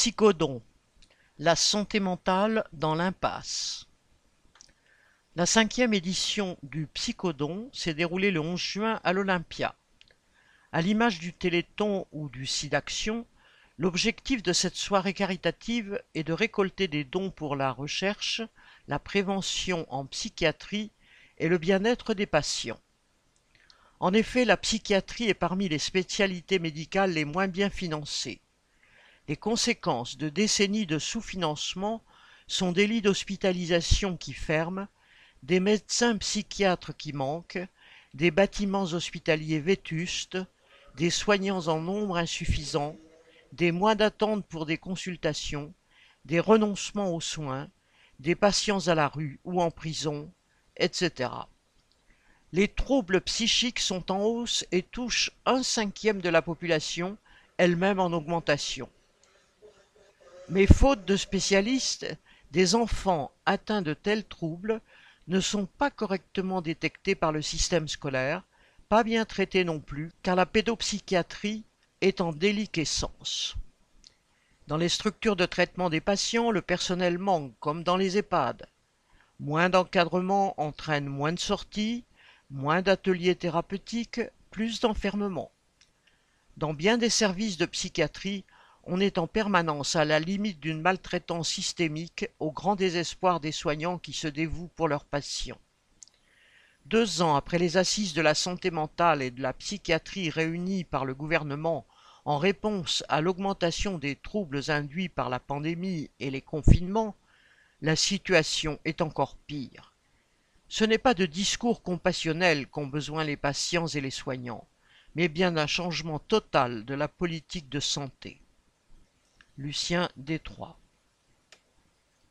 Psychodon, la santé mentale dans l'impasse. La cinquième édition du Psychodon s'est déroulée le 11 juin à l'Olympia. À l'image du Téléthon ou du SIDAction, l'objectif de cette soirée caritative est de récolter des dons pour la recherche, la prévention en psychiatrie et le bien-être des patients. En effet, la psychiatrie est parmi les spécialités médicales les moins bien financées. Les conséquences de décennies de sous-financement sont des lits d'hospitalisation qui ferment, des médecins psychiatres qui manquent, des bâtiments hospitaliers vétustes, des soignants en nombre insuffisant, des mois d'attente pour des consultations, des renoncements aux soins, des patients à la rue ou en prison, etc. Les troubles psychiques sont en hausse et touchent un cinquième de la population, elle-même en augmentation. Mais faute de spécialistes, des enfants atteints de tels troubles ne sont pas correctement détectés par le système scolaire, pas bien traités non plus, car la pédopsychiatrie est en déliquescence. Dans les structures de traitement des patients, le personnel manque, comme dans les EHPAD. Moins d'encadrement entraîne moins de sorties, moins d'ateliers thérapeutiques, plus d'enfermement. Dans bien des services de psychiatrie, on est en permanence à la limite d'une maltraitance systémique au grand désespoir des soignants qui se dévouent pour leurs patients. Deux ans après les assises de la santé mentale et de la psychiatrie réunies par le gouvernement en réponse à l'augmentation des troubles induits par la pandémie et les confinements, la situation est encore pire. Ce n'est pas de discours compassionnels qu'ont besoin les patients et les soignants, mais bien d'un changement total de la politique de santé. Lucien Détroit